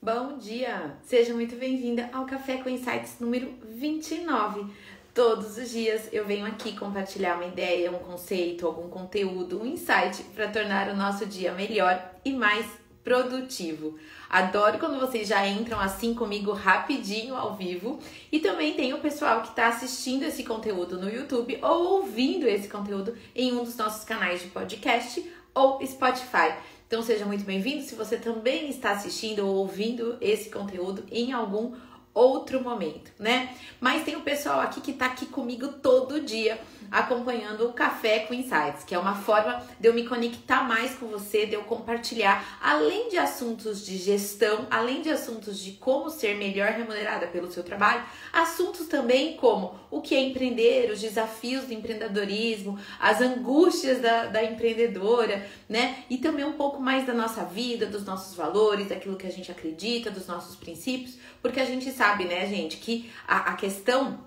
Bom dia! Seja muito bem-vinda ao Café com Insights número 29. Todos os dias eu venho aqui compartilhar uma ideia, um conceito, algum conteúdo, um insight para tornar o nosso dia melhor e mais produtivo. Adoro quando vocês já entram assim comigo rapidinho ao vivo. E também tem o pessoal que está assistindo esse conteúdo no YouTube ou ouvindo esse conteúdo em um dos nossos canais de podcast ou Spotify. Então seja muito bem-vindo. Se você também está assistindo ou ouvindo esse conteúdo em algum outro momento, né? Mas tem o pessoal aqui que tá aqui comigo todo dia acompanhando o Café com Insights, que é uma forma de eu me conectar mais com você, de eu compartilhar, além de assuntos de gestão, além de assuntos de como ser melhor remunerada pelo seu trabalho, assuntos também como o que é empreender, os desafios do empreendedorismo, as angústias da, da empreendedora, né? E também um pouco mais da nossa vida, dos nossos valores, daquilo que a gente acredita, dos nossos princípios, porque a gente sabe, né, gente, que a, a questão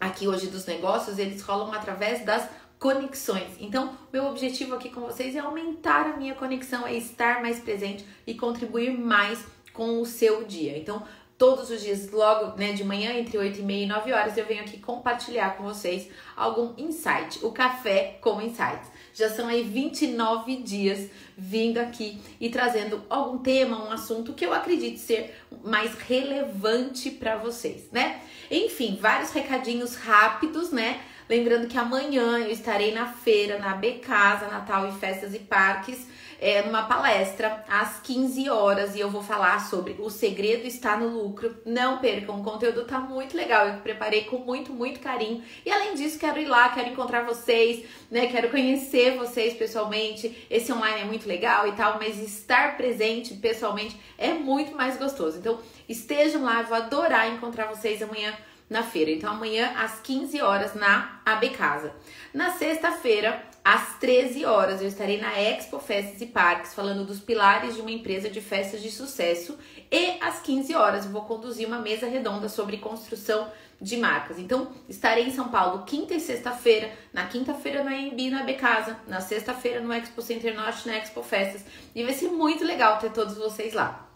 aqui hoje dos negócios, eles rolam através das conexões. Então, meu objetivo aqui com vocês é aumentar a minha conexão, é estar mais presente e contribuir mais com o seu dia. Então, todos os dias, logo né, de manhã, entre 8 e meia e 9 horas, eu venho aqui compartilhar com vocês algum insight, o café com insights. Já são aí 29 dias vindo aqui e trazendo algum tema, um assunto que eu acredito ser mais relevante para vocês, né? Enfim, vários recadinhos rápidos, né? Lembrando que amanhã eu estarei na feira, na B Casa, Natal e Festas e Parques é, numa palestra às 15 horas e eu vou falar sobre o segredo está no lucro. Não percam, o conteúdo tá muito legal. Eu preparei com muito, muito carinho. E além disso, quero ir lá, quero encontrar vocês, né? Quero conhecer vocês pessoalmente. Esse online é muito legal e tal, mas estar presente pessoalmente é muito mais gostoso. Então, estejam lá, eu vou adorar encontrar vocês amanhã na feira. Então, amanhã às 15 horas na AB Casa. Na sexta-feira, às 13 horas, eu estarei na Expo Festas e Parques falando dos pilares de uma empresa de festas de sucesso. E às 15 horas, eu vou conduzir uma mesa redonda sobre construção de marcas. Então, estarei em São Paulo quinta e sexta-feira. Na quinta-feira no AMB na Becasa, na sexta-feira no Expo Center Norte na Expo Festas. E vai ser muito legal ter todos vocês lá.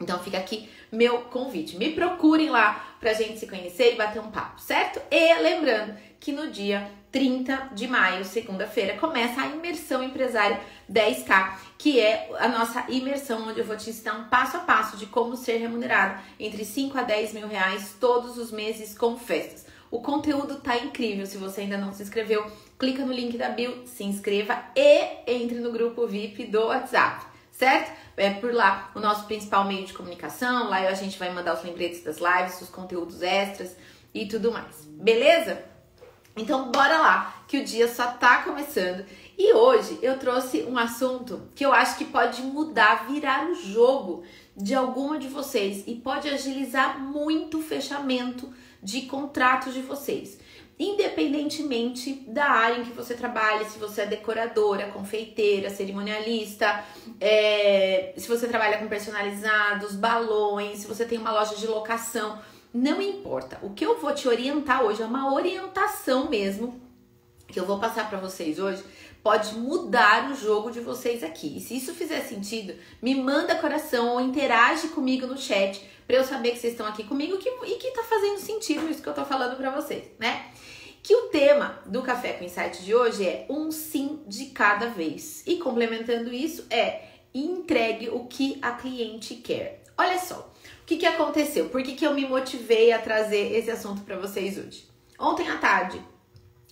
Então fica aqui meu convite. Me procurem lá pra gente se conhecer e bater um papo, certo? E lembrando que no dia 30 de maio, segunda-feira, começa a imersão empresária 10K, que é a nossa imersão, onde eu vou te ensinar um passo a passo de como ser remunerado entre 5 a 10 mil reais todos os meses com festas. O conteúdo tá incrível. Se você ainda não se inscreveu, clica no link da bio, se inscreva e entre no grupo VIP do WhatsApp, certo? É por lá o nosso principal meio de comunicação. Lá a gente vai mandar os lembretes das lives, os conteúdos extras e tudo mais. Beleza? Então, bora lá, que o dia só tá começando. E hoje eu trouxe um assunto que eu acho que pode mudar, virar o jogo de alguma de vocês e pode agilizar muito o fechamento de contratos de vocês. Independentemente da área em que você trabalha, se você é decoradora, confeiteira, cerimonialista, é, se você trabalha com personalizados, balões, se você tem uma loja de locação, não importa. O que eu vou te orientar hoje é uma orientação mesmo que eu vou passar para vocês hoje. Pode mudar o jogo de vocês aqui. E se isso fizer sentido, me manda coração ou interage comigo no chat para eu saber que vocês estão aqui comigo que, e que tá fazendo sentido isso que eu tô falando para vocês, né? Que o tema do Café com Insight de hoje é um sim de cada vez. E complementando isso é entregue o que a cliente quer. Olha só, o que, que aconteceu? Por que, que eu me motivei a trazer esse assunto para vocês hoje? Ontem à tarde,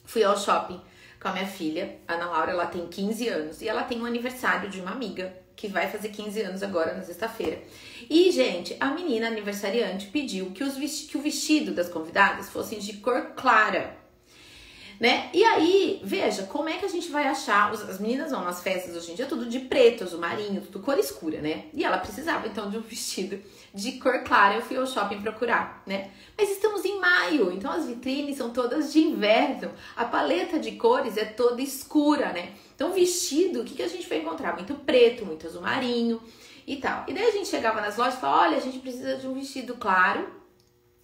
fui ao shopping com a minha filha, Ana Laura, ela tem 15 anos e ela tem um aniversário de uma amiga que vai fazer 15 anos agora na sexta-feira. E, gente, a menina aniversariante pediu que, os que o vestido das convidadas fossem de cor clara né? E aí, veja, como é que a gente vai achar. As meninas vão nas festas hoje em dia tudo de preto, azul marinho, tudo cor escura, né? E ela precisava então de um vestido de cor clara. Eu fui ao shopping procurar, né? Mas estamos em maio, então as vitrines são todas de inverno. A paleta de cores é toda escura, né? Então, vestido, o que, que a gente foi encontrar? Muito preto, muito azul marinho e tal. E daí a gente chegava nas lojas e falava: olha, a gente precisa de um vestido claro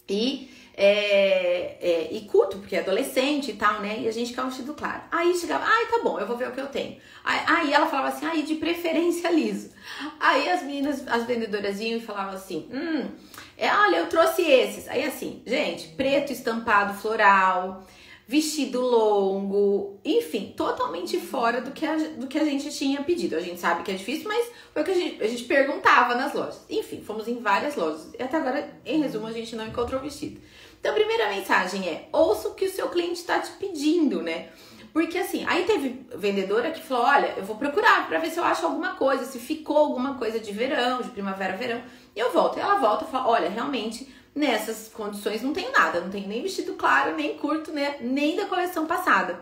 E é, é, e culto, porque é adolescente e tal, né? E a gente um vestido claro. Aí chegava, ai, tá bom, eu vou ver o que eu tenho. Aí, aí ela falava assim, aí de preferência liso. Aí as meninas, as vendedoras iam e falavam assim, hum, é, olha, eu trouxe esses. Aí assim, gente, preto estampado floral, vestido longo, enfim, totalmente fora do que, a, do que a gente tinha pedido. A gente sabe que é difícil, mas foi o que a gente, a gente perguntava nas lojas. Enfim, fomos em várias lojas. E até agora, em resumo, a gente não encontrou vestido. Então, a primeira mensagem é: ouça o que o seu cliente está te pedindo, né? Porque assim, aí teve vendedora que falou: olha, eu vou procurar para ver se eu acho alguma coisa, se ficou alguma coisa de verão, de primavera, verão. E eu volto. E ela volta e fala: olha, realmente Nessas condições não tem nada, não tem nem vestido claro, nem curto, né? Nem da coleção passada.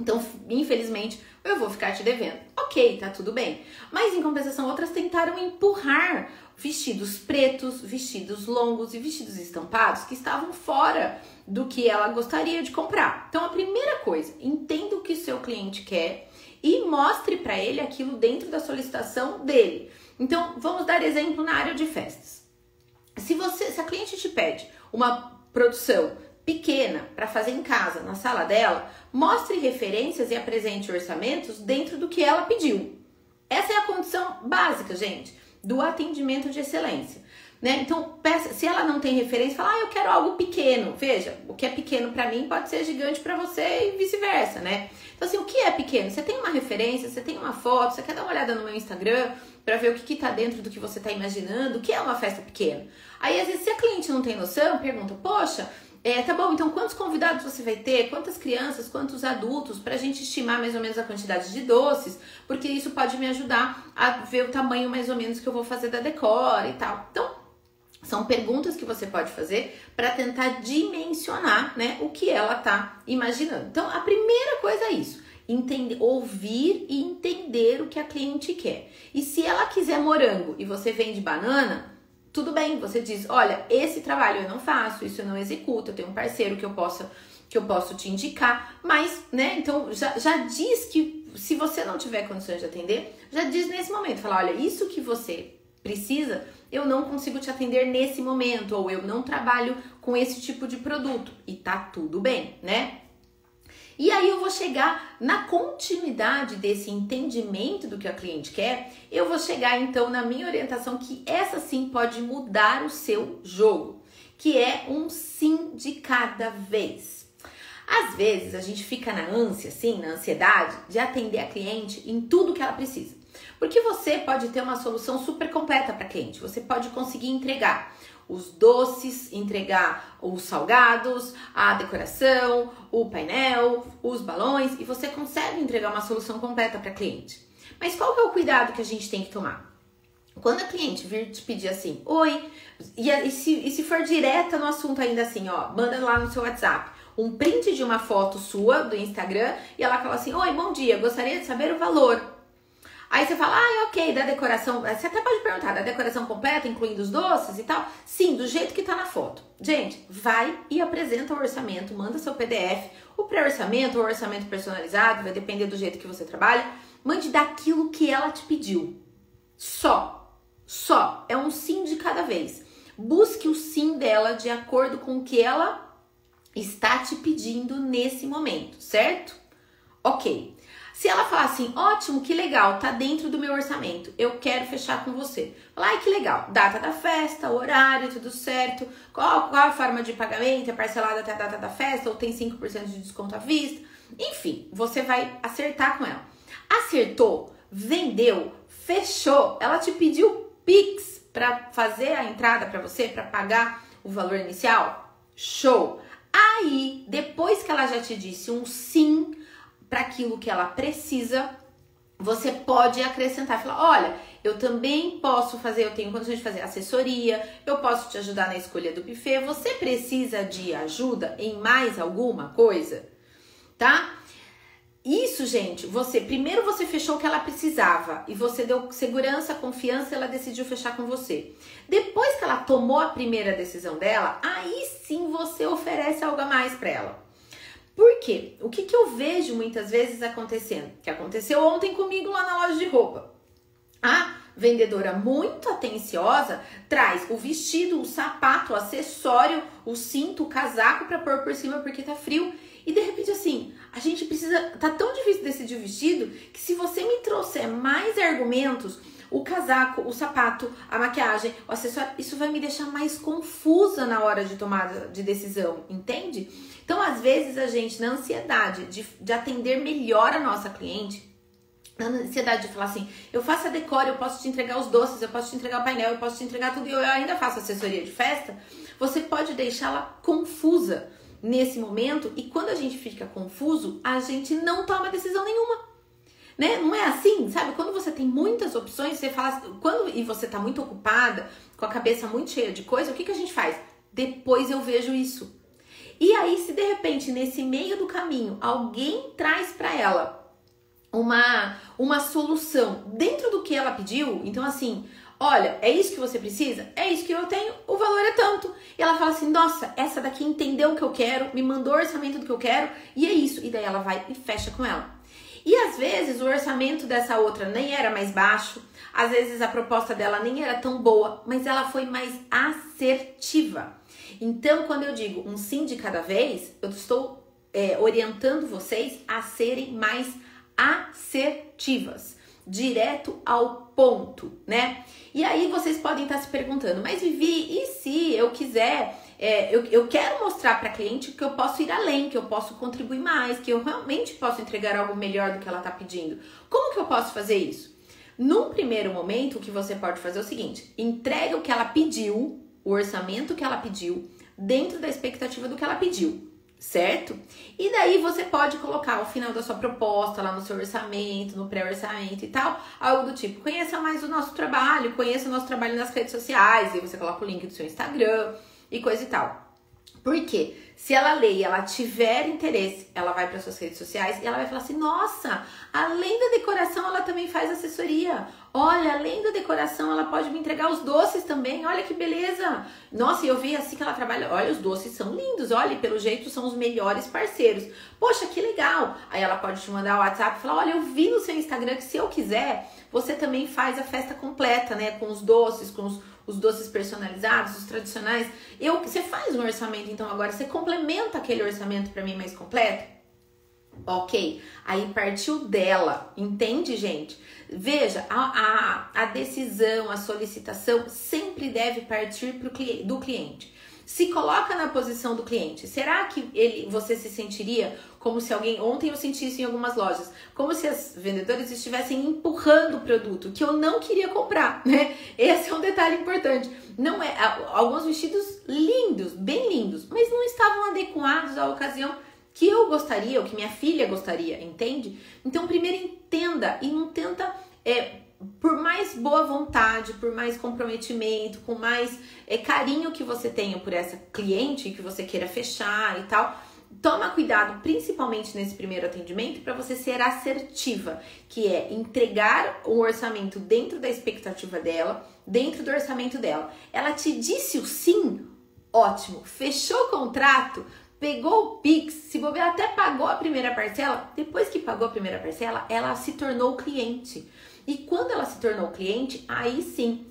Então, infelizmente, eu vou ficar te devendo. Ok, tá tudo bem. Mas em compensação, outras tentaram empurrar vestidos pretos, vestidos longos e vestidos estampados que estavam fora do que ela gostaria de comprar. Então, a primeira coisa, entenda o que seu cliente quer e mostre para ele aquilo dentro da solicitação dele. Então, vamos dar exemplo na área de festas. Se você, se a cliente te pede uma produção pequena para fazer em casa, na sala dela, mostre referências e apresente orçamentos dentro do que ela pediu. Essa é a condição básica, gente, do atendimento de excelência. Né? Então, peça, se ela não tem referência, fala, ah, eu quero algo pequeno. Veja, o que é pequeno para mim pode ser gigante para você e vice-versa, né? Então, assim, o que é pequeno? Você tem uma referência, você tem uma foto, você quer dar uma olhada no meu Instagram para ver o que, que tá dentro do que você tá imaginando, o que é uma festa pequena. Aí, às vezes, se a cliente não tem noção, pergunta, poxa, é, tá bom, então quantos convidados você vai ter? Quantas crianças, quantos adultos? Pra gente estimar mais ou menos a quantidade de doces, porque isso pode me ajudar a ver o tamanho mais ou menos que eu vou fazer da decora e tal. Então, são perguntas que você pode fazer para tentar dimensionar, né, o que ela tá imaginando. Então, a primeira coisa é isso: entender, ouvir e entender o que a cliente quer. E se ela quiser morango e você vende banana, tudo bem, você diz: "Olha, esse trabalho eu não faço, isso eu não executo, eu tenho um parceiro que eu possa que eu posso te indicar", mas, né, então já, já diz que se você não tiver condições de atender, já diz nesse momento, fala: "Olha, isso que você precisa, eu não consigo te atender nesse momento, ou eu não trabalho com esse tipo de produto. E tá tudo bem, né? E aí eu vou chegar na continuidade desse entendimento do que a cliente quer, eu vou chegar então na minha orientação que essa sim pode mudar o seu jogo, que é um sim de cada vez. Às vezes a gente fica na ânsia, sim, na ansiedade de atender a cliente em tudo que ela precisa. Porque você pode ter uma solução super completa para cliente. Você pode conseguir entregar os doces, entregar os salgados, a decoração, o painel, os balões e você consegue entregar uma solução completa para cliente. Mas qual que é o cuidado que a gente tem que tomar? Quando a cliente vir te pedir assim, oi, e, e, se, e se for direta no assunto ainda assim, ó, manda lá no seu WhatsApp um print de uma foto sua do Instagram e ela fala assim, oi, bom dia, gostaria de saber o valor. Aí você fala, ah, ok, da decoração. Você até pode perguntar, da decoração completa, incluindo os doces e tal? Sim, do jeito que tá na foto. Gente, vai e apresenta o orçamento, manda seu PDF, o pré-orçamento, o orçamento personalizado, vai depender do jeito que você trabalha. Mande daquilo que ela te pediu. Só. Só. É um sim de cada vez. Busque o sim dela de acordo com o que ela está te pedindo nesse momento, certo? Ok. Se ela falar assim, ótimo, que legal, tá dentro do meu orçamento, eu quero fechar com você. Ai que legal, data da festa, horário, tudo certo, qual, qual a forma de pagamento, é parcelada até a data da festa ou tem 5% de desconto à vista. Enfim, você vai acertar com ela. Acertou, vendeu, fechou, ela te pediu Pix para fazer a entrada para você, para pagar o valor inicial? Show! Aí, depois que ela já te disse um sim, para aquilo que ela precisa, você pode acrescentar, falar, olha, eu também posso fazer, eu tenho condições de fazer assessoria, eu posso te ajudar na escolha do buffet. Você precisa de ajuda em mais alguma coisa, tá? Isso, gente, você primeiro você fechou o que ela precisava e você deu segurança, confiança, ela decidiu fechar com você. Depois que ela tomou a primeira decisão dela, aí sim você oferece algo a mais para ela. Por quê? O que, que eu vejo muitas vezes acontecendo? Que aconteceu ontem comigo lá na loja de roupa. Ah, vendedora muito atenciosa traz o vestido, o sapato, o acessório, o cinto, o casaco para pôr por cima porque tá frio. E de repente, assim, a gente precisa. Tá tão difícil decidir o vestido que se você me trouxer mais argumentos, o casaco, o sapato, a maquiagem, o acessório, isso vai me deixar mais confusa na hora de tomada de decisão, entende? Então, às vezes, a gente, na ansiedade de, de atender melhor a nossa cliente, na ansiedade de falar assim, eu faço a decora, eu posso te entregar os doces, eu posso te entregar o painel, eu posso te entregar tudo e eu ainda faço assessoria de festa, você pode deixá-la confusa nesse momento e quando a gente fica confuso, a gente não toma decisão nenhuma. Né? Não é assim, sabe? Quando você tem muitas opções, você fala, quando e você tá muito ocupada, com a cabeça muito cheia de coisa, o que que a gente faz? Depois eu vejo isso. E aí, se de repente nesse meio do caminho alguém traz para ela uma uma solução dentro do que ela pediu, então assim, olha, é isso que você precisa? É isso que eu tenho, o valor é tanto. E ela fala assim: nossa, essa daqui entendeu o que eu quero, me mandou o orçamento do que eu quero, e é isso. E daí ela vai e fecha com ela. E às vezes o orçamento dessa outra nem era mais baixo, às vezes a proposta dela nem era tão boa, mas ela foi mais assertiva. Então, quando eu digo um sim de cada vez, eu estou é, orientando vocês a serem mais assertivas, direto ao ponto, né? E aí vocês podem estar se perguntando, mas Vivi, e se eu quiser, é, eu, eu quero mostrar para a cliente que eu posso ir além, que eu posso contribuir mais, que eu realmente posso entregar algo melhor do que ela está pedindo. Como que eu posso fazer isso? Num primeiro momento, o que você pode fazer é o seguinte: entrega o que ela pediu, o orçamento que ela pediu, dentro da expectativa do que ela pediu certo? E daí você pode colocar ao final da sua proposta, lá no seu orçamento, no pré-orçamento e tal, algo do tipo: conheça mais o nosso trabalho, conheça o nosso trabalho nas redes sociais, e você coloca o link do seu Instagram e coisa e tal. Por quê? Se ela lê e ela tiver interesse, ela vai para suas redes sociais e ela vai falar assim: nossa, além da decoração, ela também faz assessoria. Olha, além da decoração, ela pode me entregar os doces também. Olha que beleza. Nossa, eu vi assim que ela trabalha. Olha, os doces são lindos. Olha, pelo jeito são os melhores parceiros. Poxa, que legal. Aí ela pode te mandar o WhatsApp e falar: olha, eu vi no seu Instagram que se eu quiser, você também faz a festa completa, né? Com os doces, com os os doces personalizados, os tradicionais. Eu, você faz um orçamento então agora, você complementa aquele orçamento para mim mais completo? Ok, aí partiu dela, entende, gente? Veja, a, a, a decisão, a solicitação sempre deve partir pro, do cliente se coloca na posição do cliente. Será que ele, você se sentiria como se alguém ontem eu senti isso em algumas lojas, como se as vendedoras estivessem empurrando o produto que eu não queria comprar, né? Esse é um detalhe importante. Não é alguns vestidos lindos, bem lindos, mas não estavam adequados à ocasião que eu gostaria, ou que minha filha gostaria, entende? Então, primeiro entenda e não tenta boa vontade, por mais comprometimento, com mais é, carinho que você tenha por essa cliente que você queira fechar e tal, toma cuidado, principalmente nesse primeiro atendimento, para você ser assertiva, que é entregar o orçamento dentro da expectativa dela, dentro do orçamento dela. Ela te disse o sim, ótimo. Fechou o contrato, pegou o Pix, se bobear até pagou a primeira parcela, depois que pagou a primeira parcela, ela se tornou cliente. E quando ela se tornou cliente, aí sim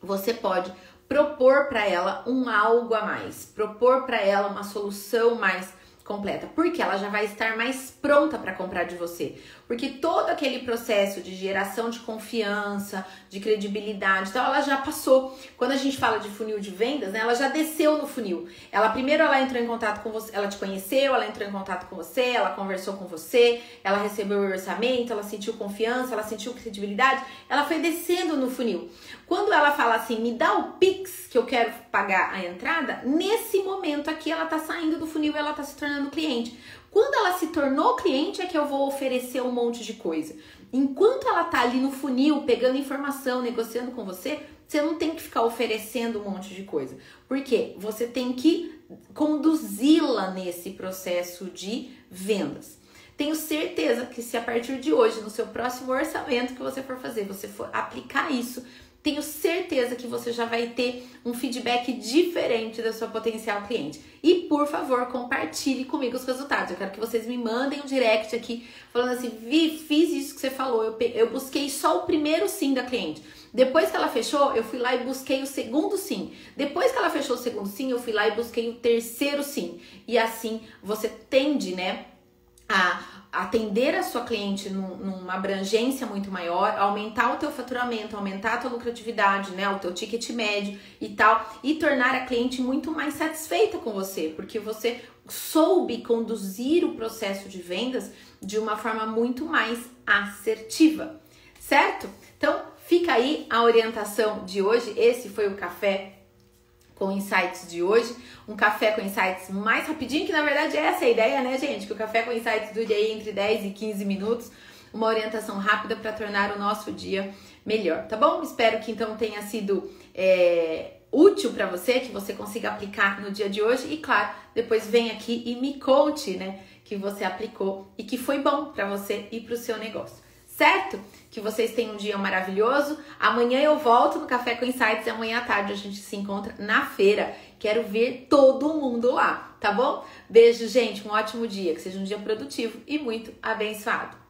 você pode propor para ela um algo a mais, propor para ela uma solução mais completa, porque ela já vai estar mais pronta para comprar de você. Porque todo aquele processo de geração de confiança, de credibilidade, então ela já passou. Quando a gente fala de funil de vendas, né, ela já desceu no funil. Ela primeiro ela entrou em contato com você, ela te conheceu, ela entrou em contato com você, ela conversou com você, ela recebeu o orçamento, ela sentiu confiança, ela sentiu credibilidade, ela foi descendo no funil. Quando ela fala assim, me dá o Pix que eu quero pagar a entrada, nesse momento aqui ela tá saindo do funil ela tá se tornando cliente. Quando ela se tornou cliente é que eu vou oferecer um monte de coisa. Enquanto ela tá ali no funil, pegando informação, negociando com você, você não tem que ficar oferecendo um monte de coisa. Porque você tem que conduzi-la nesse processo de vendas. Tenho certeza que se a partir de hoje, no seu próximo orçamento que você for fazer, você for aplicar isso, tenho certeza que você já vai ter um feedback diferente da sua potencial cliente. E por favor, compartilhe comigo os resultados. Eu quero que vocês me mandem um direct aqui falando assim: Vi, fiz isso que você falou. Eu, eu busquei só o primeiro sim da cliente. Depois que ela fechou, eu fui lá e busquei o segundo sim. Depois que ela fechou o segundo sim, eu fui lá e busquei o terceiro sim. E assim você tende, né, a atender a sua cliente num, numa abrangência muito maior, aumentar o teu faturamento, aumentar a tua lucratividade, né, o teu ticket médio e tal, e tornar a cliente muito mais satisfeita com você, porque você soube conduzir o processo de vendas de uma forma muito mais assertiva, certo? Então, fica aí a orientação de hoje. Esse foi o café com insights de hoje. Um café com insights mais rapidinho, que na verdade é essa a ideia, né, gente? Que o café com insights dure aí entre 10 e 15 minutos. Uma orientação rápida para tornar o nosso dia melhor, tá bom? Espero que então tenha sido é, útil para você, que você consiga aplicar no dia de hoje. E claro, depois vem aqui e me conte, né, que você aplicou e que foi bom para você e para o seu negócio certo? Que vocês tenham um dia maravilhoso. Amanhã eu volto no Café com Insights e amanhã à tarde a gente se encontra na feira. Quero ver todo mundo lá, tá bom? Beijo, gente. Um ótimo dia. Que seja um dia produtivo e muito abençoado.